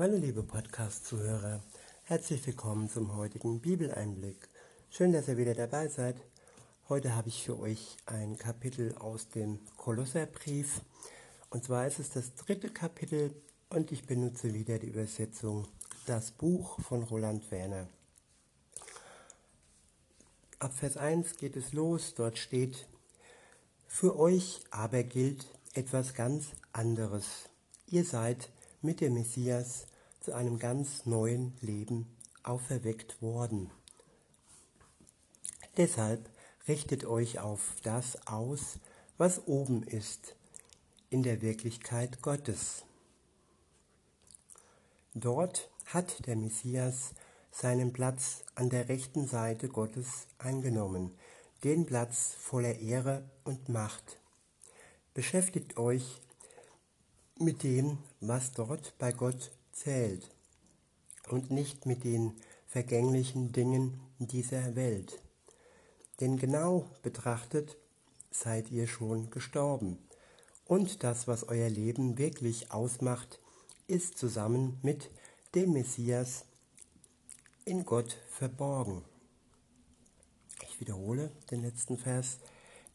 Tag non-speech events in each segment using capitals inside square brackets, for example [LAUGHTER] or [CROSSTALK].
Meine liebe Podcast-Zuhörer, herzlich willkommen zum heutigen Bibeleinblick. Schön, dass ihr wieder dabei seid. Heute habe ich für euch ein Kapitel aus dem Kolosserbrief. Und zwar ist es das dritte Kapitel und ich benutze wieder die Übersetzung Das Buch von Roland Werner. Ab Vers 1 geht es los. Dort steht, für euch aber gilt etwas ganz anderes. Ihr seid mit dem Messias zu einem ganz neuen Leben auferweckt worden. Deshalb richtet euch auf das aus, was oben ist, in der Wirklichkeit Gottes. Dort hat der Messias seinen Platz an der rechten Seite Gottes eingenommen, den Platz voller Ehre und Macht. Beschäftigt euch mit dem, was dort bei Gott zählt und nicht mit den vergänglichen Dingen dieser Welt. Denn genau betrachtet seid ihr schon gestorben. Und das, was euer Leben wirklich ausmacht, ist zusammen mit dem Messias in Gott verborgen. Ich wiederhole den letzten Vers.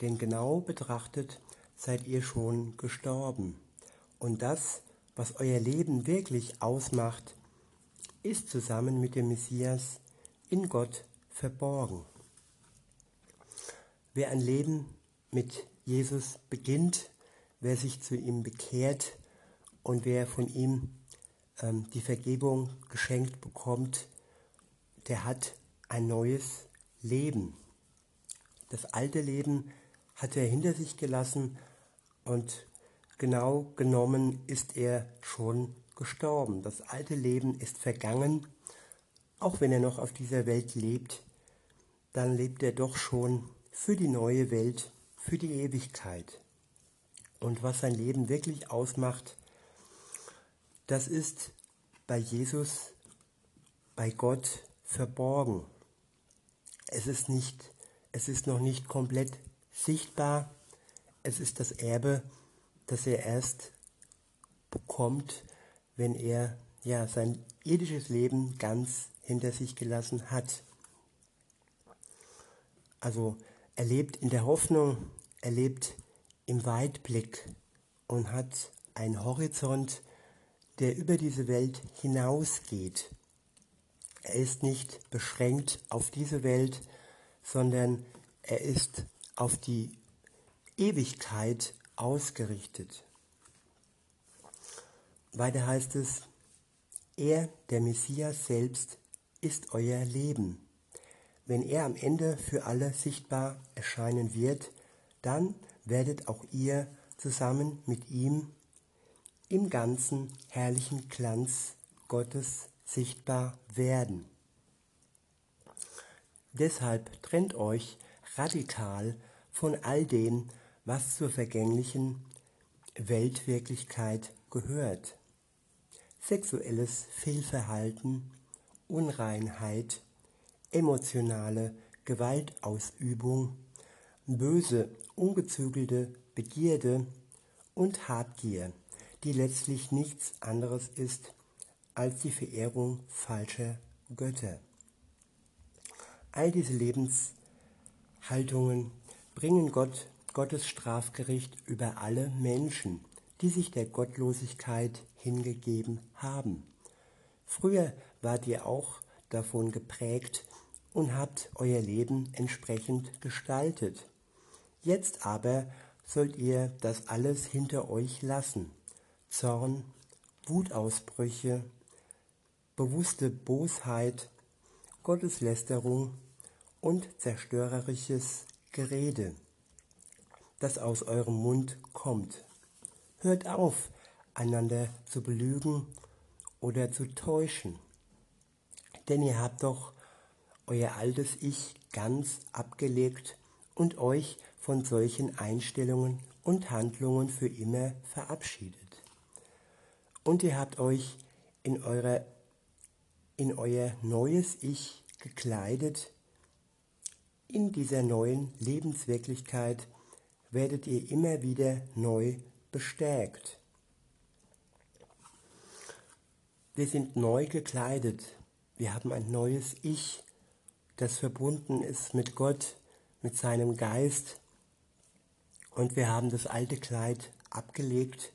Denn genau betrachtet seid ihr schon gestorben. Und das, was euer Leben wirklich ausmacht, ist zusammen mit dem Messias in Gott verborgen. Wer ein Leben mit Jesus beginnt, wer sich zu ihm bekehrt und wer von ihm ähm, die Vergebung geschenkt bekommt, der hat ein neues Leben. Das alte Leben hat er hinter sich gelassen und genau genommen ist er schon gestorben. Das alte Leben ist vergangen. Auch wenn er noch auf dieser Welt lebt, dann lebt er doch schon für die neue Welt, für die Ewigkeit. Und was sein Leben wirklich ausmacht, das ist bei Jesus, bei Gott verborgen. Es ist nicht, es ist noch nicht komplett sichtbar. Es ist das Erbe, das er erst bekommt, wenn er ja sein irdisches Leben ganz hinter sich gelassen hat. Also er lebt in der Hoffnung, er lebt im Weitblick und hat einen Horizont, der über diese Welt hinausgeht. Er ist nicht beschränkt auf diese Welt, sondern er ist auf die Ewigkeit ausgerichtet. Weiter heißt es, er, der Messias selbst, ist euer Leben. Wenn er am Ende für alle sichtbar erscheinen wird, dann werdet auch ihr zusammen mit ihm im ganzen herrlichen Glanz Gottes sichtbar werden. Deshalb trennt euch radikal von all dem, was zur vergänglichen Weltwirklichkeit gehört sexuelles Fehlverhalten, Unreinheit, emotionale Gewaltausübung, böse, ungezügelte Begierde und Habgier, die letztlich nichts anderes ist als die Verehrung falscher Götter. All diese Lebenshaltungen bringen Gott Gottes Strafgericht über alle Menschen die sich der Gottlosigkeit hingegeben haben. Früher wart ihr auch davon geprägt und habt euer Leben entsprechend gestaltet. Jetzt aber sollt ihr das alles hinter euch lassen. Zorn, Wutausbrüche, bewusste Bosheit, Gotteslästerung und zerstörerisches Gerede, das aus eurem Mund kommt. Hört auf, einander zu belügen oder zu täuschen. Denn ihr habt doch euer altes Ich ganz abgelegt und euch von solchen Einstellungen und Handlungen für immer verabschiedet. Und ihr habt euch in, eurer, in euer neues Ich gekleidet. In dieser neuen Lebenswirklichkeit werdet ihr immer wieder neu bestärkt. Wir sind neu gekleidet. Wir haben ein neues Ich, das verbunden ist mit Gott, mit seinem Geist. Und wir haben das alte Kleid abgelegt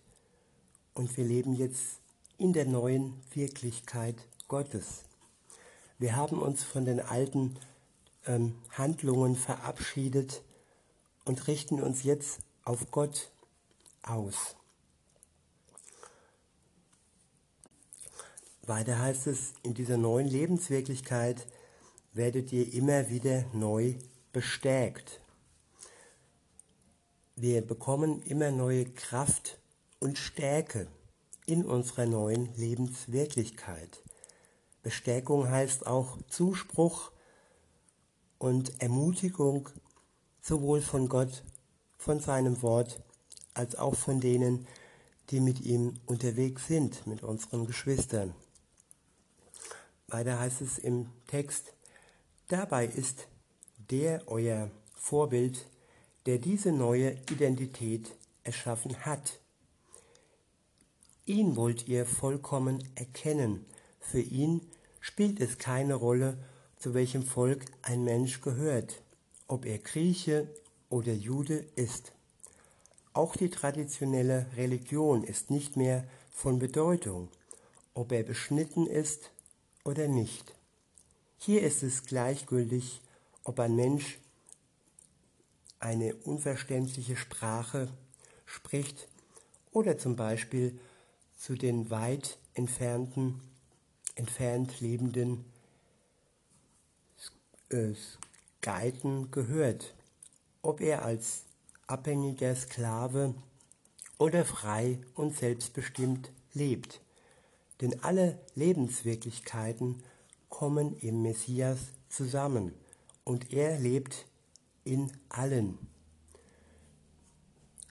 und wir leben jetzt in der neuen Wirklichkeit Gottes. Wir haben uns von den alten ähm, Handlungen verabschiedet und richten uns jetzt auf Gott aus. Weiter heißt es, in dieser neuen Lebenswirklichkeit werdet ihr immer wieder neu bestärkt. Wir bekommen immer neue Kraft und Stärke in unserer neuen Lebenswirklichkeit. Bestärkung heißt auch Zuspruch und Ermutigung sowohl von Gott, von seinem Wort, als auch von denen, die mit ihm unterwegs sind, mit unseren Geschwistern. Weiter heißt es im Text, dabei ist der euer Vorbild, der diese neue Identität erschaffen hat. Ihn wollt ihr vollkommen erkennen. Für ihn spielt es keine Rolle, zu welchem Volk ein Mensch gehört, ob er Grieche oder Jude ist. Auch die traditionelle Religion ist nicht mehr von Bedeutung, ob er beschnitten ist oder nicht. Hier ist es gleichgültig, ob ein Mensch eine unverständliche Sprache spricht oder zum Beispiel zu den weit entfernten, entfernt lebenden äh, Geiten gehört, ob er als abhängiger Sklave oder frei und selbstbestimmt lebt. Denn alle Lebenswirklichkeiten kommen im Messias zusammen und er lebt in allen.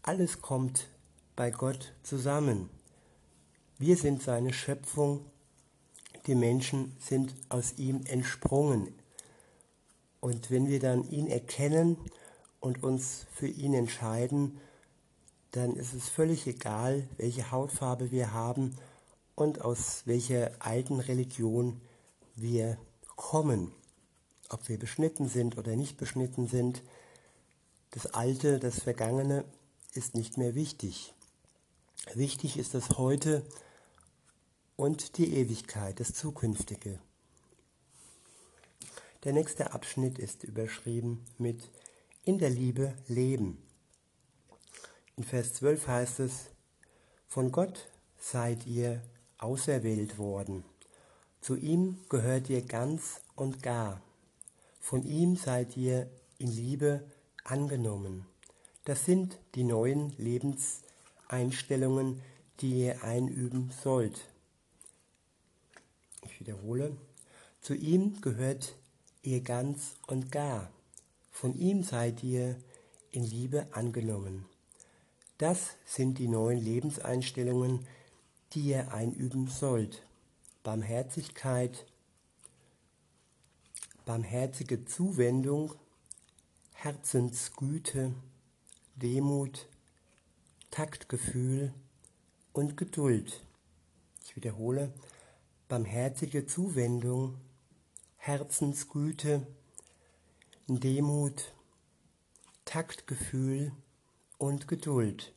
Alles kommt bei Gott zusammen. Wir sind seine Schöpfung, die Menschen sind aus ihm entsprungen. Und wenn wir dann ihn erkennen und uns für ihn entscheiden, dann ist es völlig egal, welche Hautfarbe wir haben und aus welcher alten Religion wir kommen, ob wir beschnitten sind oder nicht beschnitten sind. Das Alte, das Vergangene ist nicht mehr wichtig. Wichtig ist das Heute und die Ewigkeit, das Zukünftige. Der nächste Abschnitt ist überschrieben mit In der Liebe leben. In Vers 12 heißt es, von Gott seid ihr auserwählt worden. Zu ihm gehört ihr ganz und gar. Von ihm seid ihr in Liebe angenommen. Das sind die neuen Lebenseinstellungen, die ihr einüben sollt. Ich wiederhole. Zu ihm gehört ihr ganz und gar. Von ihm seid ihr in Liebe angenommen. Das sind die neuen Lebenseinstellungen, die ihr einüben sollt. Barmherzigkeit, barmherzige Zuwendung, Herzensgüte, Demut, Taktgefühl und Geduld. Ich wiederhole, barmherzige Zuwendung, Herzensgüte, Demut, Taktgefühl und Geduld.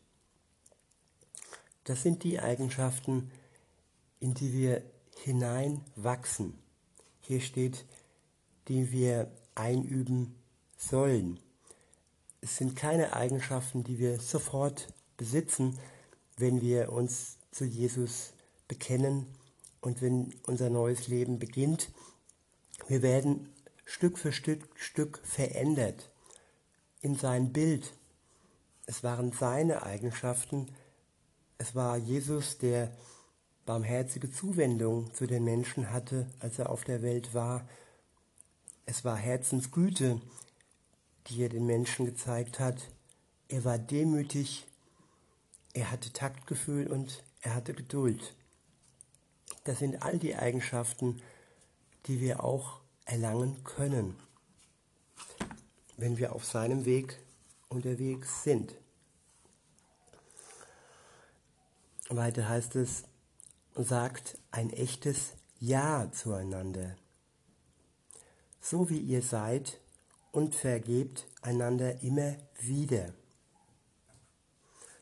Das sind die Eigenschaften, in die wir hineinwachsen. Hier steht, die wir einüben sollen. Es sind keine Eigenschaften, die wir sofort besitzen, wenn wir uns zu Jesus bekennen und wenn unser neues Leben beginnt. Wir werden Stück für Stück, Stück verändert in sein Bild. Es waren seine Eigenschaften, es war Jesus, der barmherzige Zuwendung zu den Menschen hatte, als er auf der Welt war. Es war Herzensgüte, die er den Menschen gezeigt hat. Er war demütig, er hatte Taktgefühl und er hatte Geduld. Das sind all die Eigenschaften, die wir auch erlangen können, wenn wir auf seinem Weg unterwegs sind. Weiter heißt es, sagt ein echtes Ja zueinander. So wie ihr seid und vergebt einander immer wieder.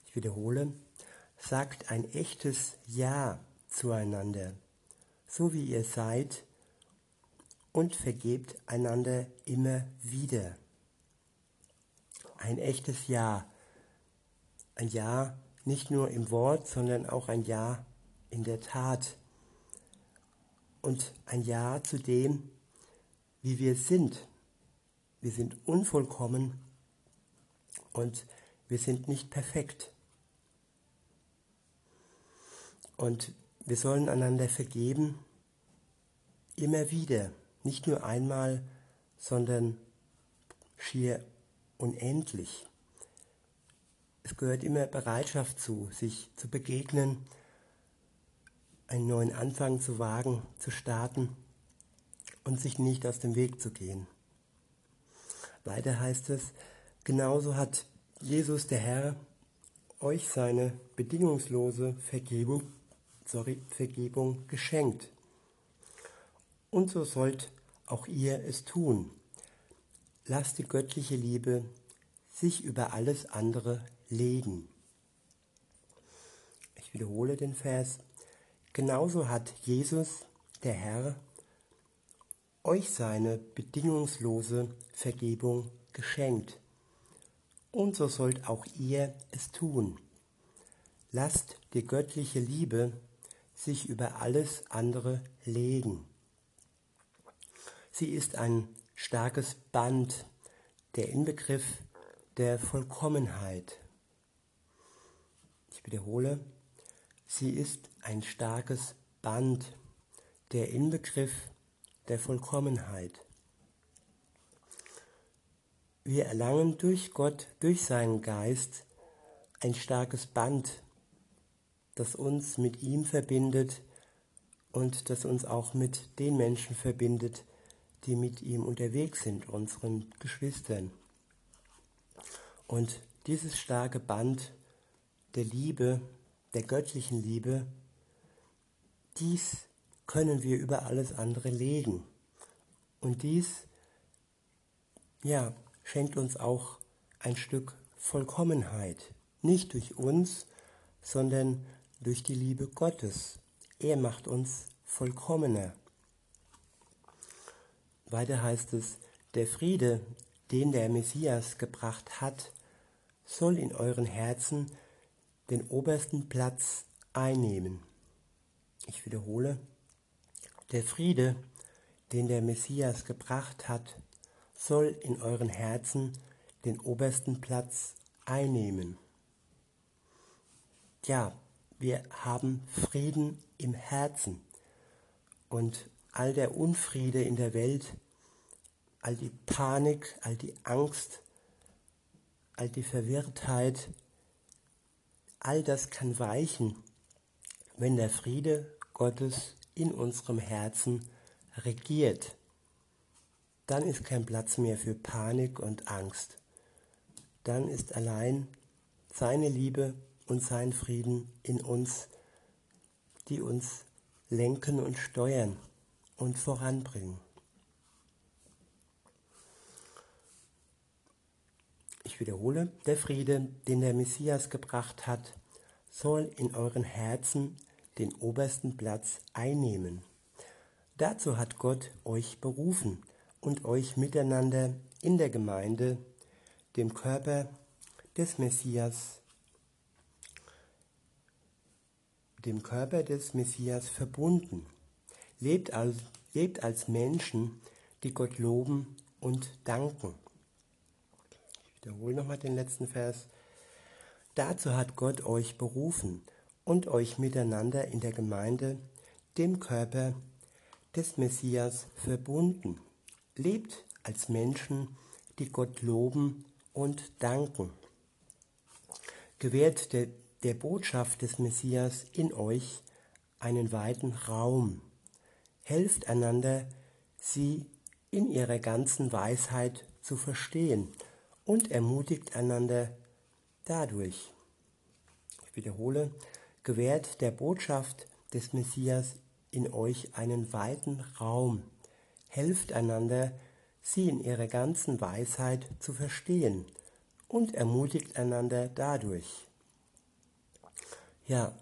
Ich wiederhole, sagt ein echtes Ja zueinander, so wie ihr seid und vergebt einander immer wieder. Ein echtes Ja. Ein Ja nicht nur im Wort, sondern auch ein Ja in der Tat. Und ein Ja zu dem, wie wir sind. Wir sind unvollkommen und wir sind nicht perfekt. Und wir sollen einander vergeben, immer wieder, nicht nur einmal, sondern schier unendlich. Es gehört immer Bereitschaft zu, sich zu begegnen, einen neuen Anfang zu wagen, zu starten und sich nicht aus dem Weg zu gehen. Weiter heißt es, genauso hat Jesus der Herr euch seine bedingungslose Vergebung, sorry, Vergebung geschenkt. Und so sollt auch ihr es tun. Lasst die göttliche Liebe sich über alles andere legen. Ich wiederhole den Vers. Genauso hat Jesus, der Herr, euch seine bedingungslose Vergebung geschenkt. Und so sollt auch ihr es tun. Lasst die göttliche Liebe sich über alles andere legen. Sie ist ein starkes Band, der Inbegriff der Vollkommenheit. Ich wiederhole, sie ist ein starkes Band, der Inbegriff der Vollkommenheit. Wir erlangen durch Gott, durch seinen Geist, ein starkes Band, das uns mit ihm verbindet und das uns auch mit den Menschen verbindet, die mit ihm unterwegs sind, unseren Geschwistern. Und dieses starke Band der Liebe, der göttlichen Liebe, dies können wir über alles andere legen. Und dies, ja, schenkt uns auch ein Stück Vollkommenheit. Nicht durch uns, sondern durch die Liebe Gottes. Er macht uns vollkommener. Weiter heißt es, der Friede, den der Messias gebracht hat, soll in euren Herzen den obersten Platz einnehmen. Ich wiederhole, der Friede, den der Messias gebracht hat, soll in euren Herzen den obersten Platz einnehmen. Ja, wir haben Frieden im Herzen und all der Unfriede in der Welt, all die Panik, all die Angst, all die Verwirrtheit, all das kann weichen, wenn der Friede Gottes in unserem Herzen regiert. Dann ist kein Platz mehr für Panik und Angst. Dann ist allein seine Liebe und sein Frieden in uns, die uns lenken und steuern und voranbringen. Ich wiederhole, der Friede, den der Messias gebracht hat, soll in euren Herzen den obersten Platz einnehmen. Dazu hat Gott euch berufen und euch miteinander in der Gemeinde, dem Körper des Messias, dem Körper des Messias verbunden. Lebt als, lebt als Menschen, die Gott loben und danken. Ich wiederhole nochmal den letzten Vers. Dazu hat Gott euch berufen und euch miteinander in der Gemeinde, dem Körper des Messias, verbunden. Lebt als Menschen, die Gott loben und danken. Gewährt der, der Botschaft des Messias in euch einen weiten Raum. Helft einander, sie in ihrer ganzen Weisheit zu verstehen und ermutigt einander dadurch. Ich wiederhole, gewährt der Botschaft des Messias in euch einen weiten Raum. Helft einander, sie in ihrer ganzen Weisheit zu verstehen und ermutigt einander dadurch. Ja,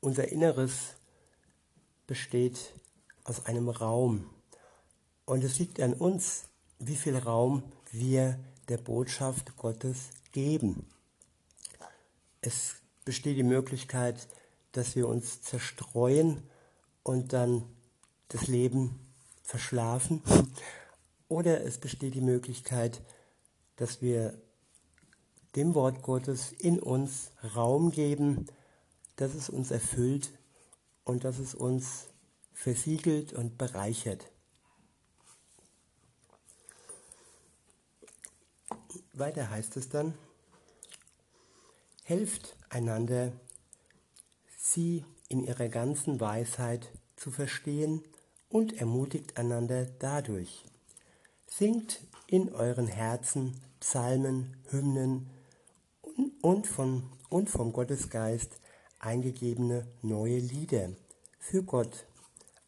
unser Inneres besteht aus einem Raum und es liegt an uns, wie viel Raum wir der Botschaft Gottes geben. Es besteht die Möglichkeit, dass wir uns zerstreuen und dann das Leben verschlafen. Oder es besteht die Möglichkeit, dass wir dem Wort Gottes in uns Raum geben, dass es uns erfüllt und dass es uns versiegelt und bereichert. Weiter heißt es dann, helft einander, sie in ihrer ganzen Weisheit zu verstehen und ermutigt einander dadurch. Singt in euren Herzen Psalmen, Hymnen und, von, und vom Gottesgeist eingegebene neue Lieder für Gott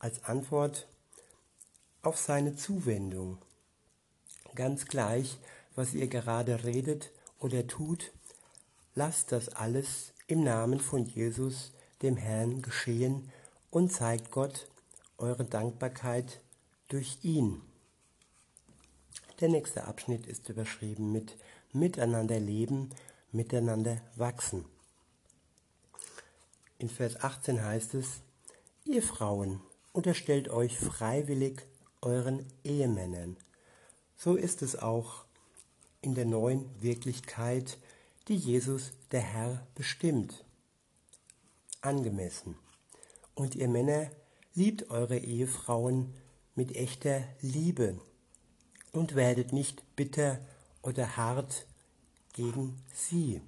als Antwort auf seine Zuwendung. Ganz gleich, was ihr gerade redet oder tut, lasst das alles im Namen von Jesus, dem Herrn, geschehen und zeigt Gott eure Dankbarkeit durch ihn. Der nächste Abschnitt ist überschrieben mit Miteinander leben, miteinander wachsen. In Vers 18 heißt es, ihr Frauen, unterstellt euch freiwillig euren Ehemännern. So ist es auch in der neuen Wirklichkeit, die Jesus der Herr bestimmt. Angemessen. Und ihr Männer, liebt eure Ehefrauen mit echter Liebe und werdet nicht bitter oder hart gegen sie.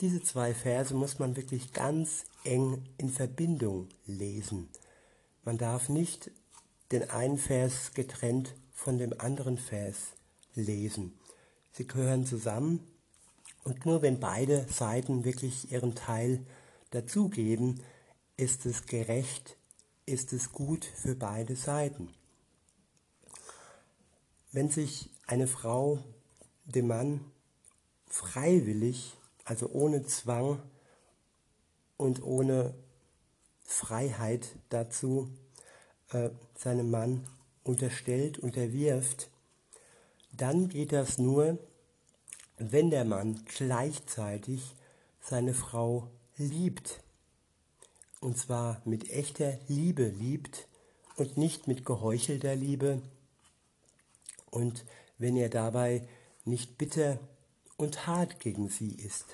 Diese zwei Verse muss man wirklich ganz eng in Verbindung lesen. Man darf nicht den einen Vers getrennt von dem anderen Vers lesen. Sie gehören zusammen und nur wenn beide Seiten wirklich ihren Teil dazugeben, ist es gerecht, ist es gut für beide Seiten. Wenn sich eine Frau dem Mann freiwillig, also ohne Zwang und ohne Freiheit dazu, äh, seinem Mann unterstellt, unterwirft, dann geht das nur, wenn der Mann gleichzeitig seine Frau liebt. Und zwar mit echter Liebe liebt und nicht mit geheuchelter Liebe. Und wenn er dabei nicht bitter und hart gegen sie ist.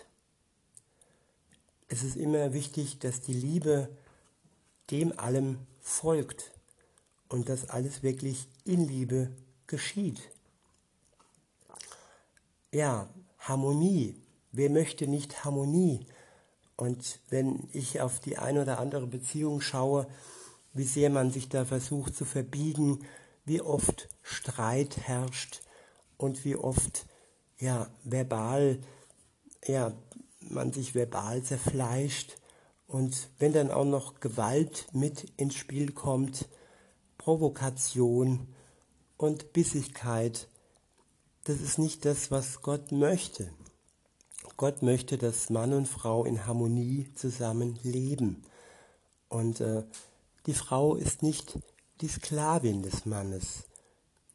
Es ist immer wichtig, dass die Liebe dem allem folgt und dass alles wirklich in Liebe geschieht. Ja, Harmonie. Wer möchte nicht Harmonie? Und wenn ich auf die eine oder andere Beziehung schaue, wie sehr man sich da versucht zu verbiegen, wie oft Streit herrscht und wie oft ja verbal ja man sich verbal zerfleischt und wenn dann auch noch Gewalt mit ins Spiel kommt, Provokation und Bissigkeit, das ist nicht das, was Gott möchte. Gott möchte, dass Mann und Frau in Harmonie zusammen leben. Und äh, die Frau ist nicht die Sklavin des Mannes.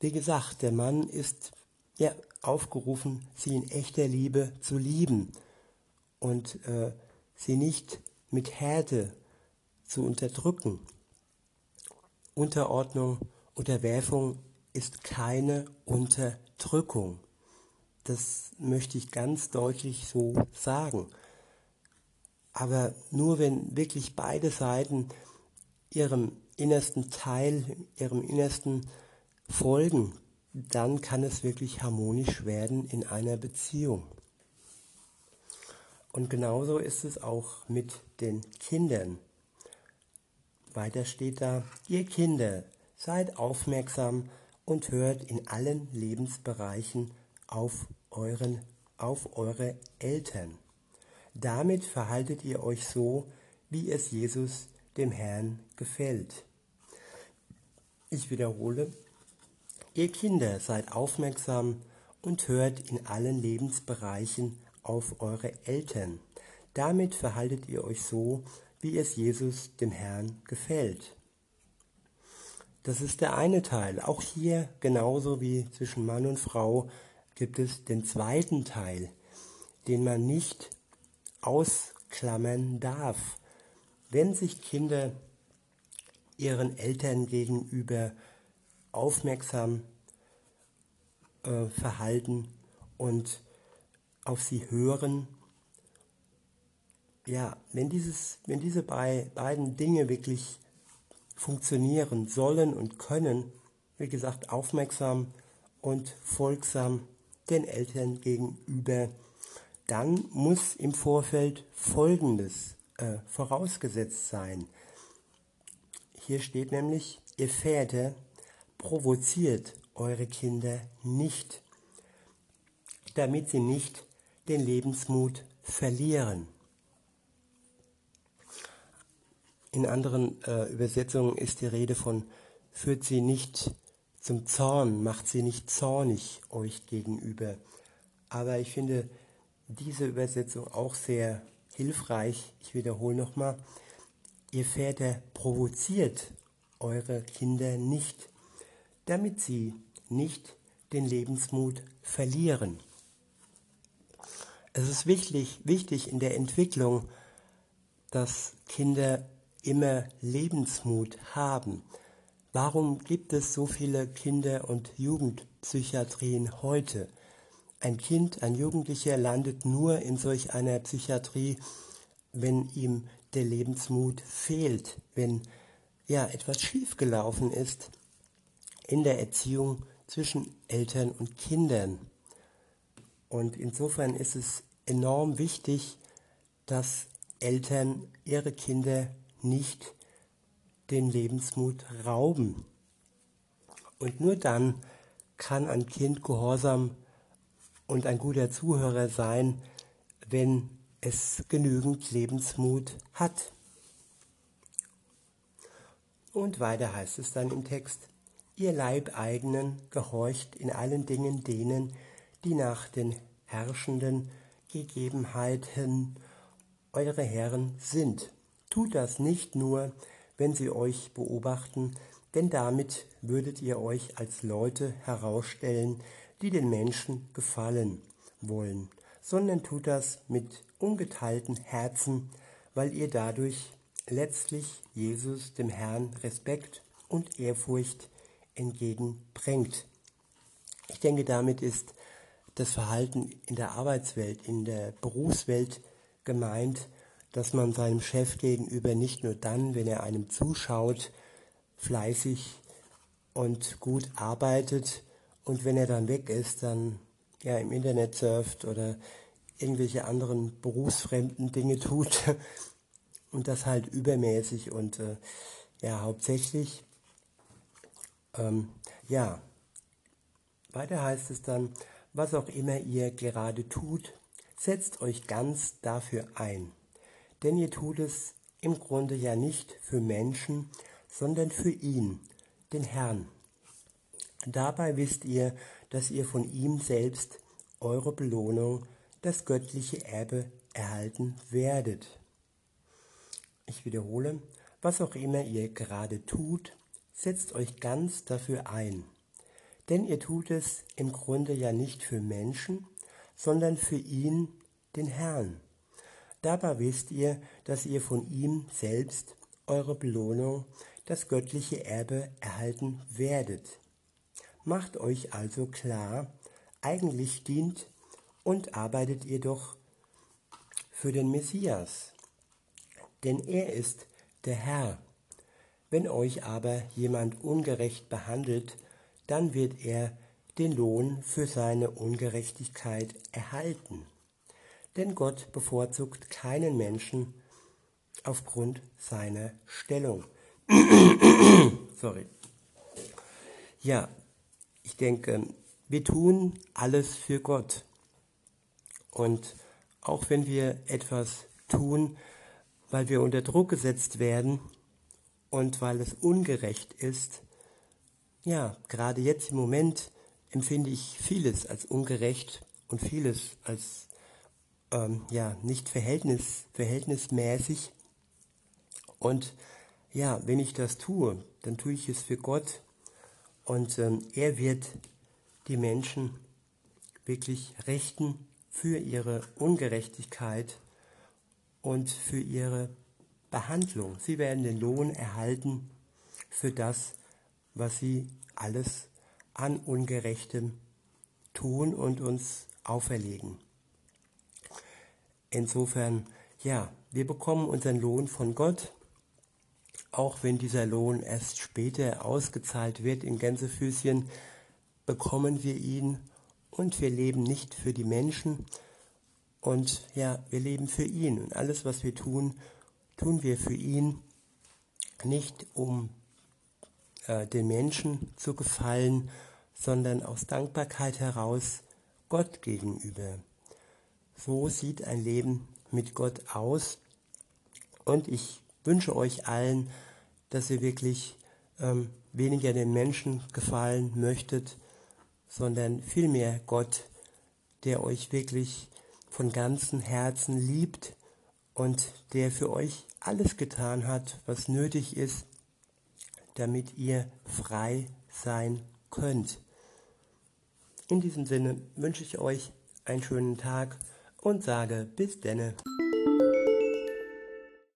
Wie gesagt, der Mann ist ja aufgerufen, sie in echter Liebe zu lieben und äh, sie nicht mit Härte zu unterdrücken. Unterordnung, Unterwerfung ist keine Unterdrückung. Das möchte ich ganz deutlich so sagen. Aber nur wenn wirklich beide Seiten ihrem innersten Teil, ihrem innersten folgen, dann kann es wirklich harmonisch werden in einer Beziehung. Und genauso ist es auch mit den Kindern. Weiter steht da, ihr Kinder, seid aufmerksam und hört in allen Lebensbereichen auf, euren, auf eure Eltern. Damit verhaltet ihr euch so, wie es Jesus dem Herrn gefällt. Ich wiederhole, ihr Kinder seid aufmerksam und hört in allen Lebensbereichen auf eure Eltern. Damit verhaltet ihr euch so, wie es Jesus dem Herrn gefällt. Das ist der eine Teil. Auch hier, genauso wie zwischen Mann und Frau, gibt es den zweiten Teil, den man nicht ausklammern darf. Wenn sich Kinder ihren Eltern gegenüber aufmerksam äh, verhalten und auf sie hören, ja, wenn, dieses, wenn diese bei, beiden Dinge wirklich funktionieren sollen und können, wie gesagt, aufmerksam und folgsam den Eltern gegenüber, dann muss im Vorfeld Folgendes äh, vorausgesetzt sein. Hier steht nämlich, ihr Väter provoziert eure Kinder nicht, damit sie nicht den Lebensmut verlieren. In anderen äh, Übersetzungen ist die Rede von, führt sie nicht zum Zorn, macht sie nicht zornig euch gegenüber. Aber ich finde diese Übersetzung auch sehr hilfreich. Ich wiederhole nochmal, ihr Väter provoziert eure Kinder nicht, damit sie nicht den Lebensmut verlieren. Es ist wichtig, wichtig in der Entwicklung, dass Kinder immer Lebensmut haben. Warum gibt es so viele Kinder- und Jugendpsychiatrien heute? Ein Kind, ein Jugendlicher landet nur in solch einer Psychiatrie, wenn ihm der Lebensmut fehlt, wenn ja etwas schiefgelaufen ist in der Erziehung zwischen Eltern und Kindern. Und insofern ist es enorm wichtig, dass Eltern ihre Kinder nicht den Lebensmut rauben. Und nur dann kann ein Kind gehorsam und ein guter Zuhörer sein, wenn es genügend Lebensmut hat. Und weiter heißt es dann im Text, ihr Leibeigenen gehorcht in allen Dingen denen, die nach den herrschenden Gegebenheiten eure Herren sind Tut das nicht nur, wenn sie euch beobachten, denn damit würdet ihr euch als Leute herausstellen, die den Menschen gefallen wollen, sondern tut das mit ungeteilten Herzen, weil ihr dadurch letztlich Jesus dem Herrn Respekt und Ehrfurcht entgegenbringt. Ich denke, damit ist das Verhalten in der Arbeitswelt, in der Berufswelt gemeint, dass man seinem Chef gegenüber nicht nur dann, wenn er einem zuschaut, fleißig und gut arbeitet und wenn er dann weg ist, dann ja im Internet surft oder irgendwelche anderen berufsfremden Dinge tut [LAUGHS] und das halt übermäßig und äh, ja hauptsächlich. Ähm, ja, weiter heißt es dann, was auch immer ihr gerade tut, setzt euch ganz dafür ein denn ihr tut es im Grunde ja nicht für Menschen, sondern für ihn, den Herrn. Dabei wisst ihr, dass ihr von ihm selbst eure Belohnung, das göttliche Erbe, erhalten werdet. Ich wiederhole, was auch immer ihr gerade tut, setzt euch ganz dafür ein. Denn ihr tut es im Grunde ja nicht für Menschen, sondern für ihn, den Herrn. Dabei wisst ihr, dass ihr von ihm selbst eure Belohnung, das göttliche Erbe, erhalten werdet. Macht euch also klar, eigentlich dient und arbeitet ihr doch für den Messias, denn er ist der Herr. Wenn euch aber jemand ungerecht behandelt, dann wird er den Lohn für seine Ungerechtigkeit erhalten denn Gott bevorzugt keinen Menschen aufgrund seiner Stellung. [COUGHS] Sorry. Ja, ich denke, wir tun alles für Gott. Und auch wenn wir etwas tun, weil wir unter Druck gesetzt werden und weil es ungerecht ist. Ja, gerade jetzt im Moment empfinde ich vieles als ungerecht und vieles als ähm, ja nicht verhältnis, verhältnismäßig. Und ja, wenn ich das tue, dann tue ich es für Gott und ähm, er wird die Menschen wirklich richten für ihre Ungerechtigkeit und für ihre Behandlung. Sie werden den Lohn erhalten für das, was sie alles an Ungerechtem tun und uns auferlegen. Insofern, ja, wir bekommen unseren Lohn von Gott, auch wenn dieser Lohn erst später ausgezahlt wird in Gänsefüßchen, bekommen wir ihn und wir leben nicht für die Menschen und ja, wir leben für ihn und alles, was wir tun, tun wir für ihn, nicht um äh, den Menschen zu gefallen, sondern aus Dankbarkeit heraus Gott gegenüber. So sieht ein Leben mit Gott aus. Und ich wünsche euch allen, dass ihr wirklich ähm, weniger den Menschen gefallen möchtet, sondern vielmehr Gott, der euch wirklich von ganzem Herzen liebt und der für euch alles getan hat, was nötig ist, damit ihr frei sein könnt. In diesem Sinne wünsche ich euch einen schönen Tag und sage bis denne.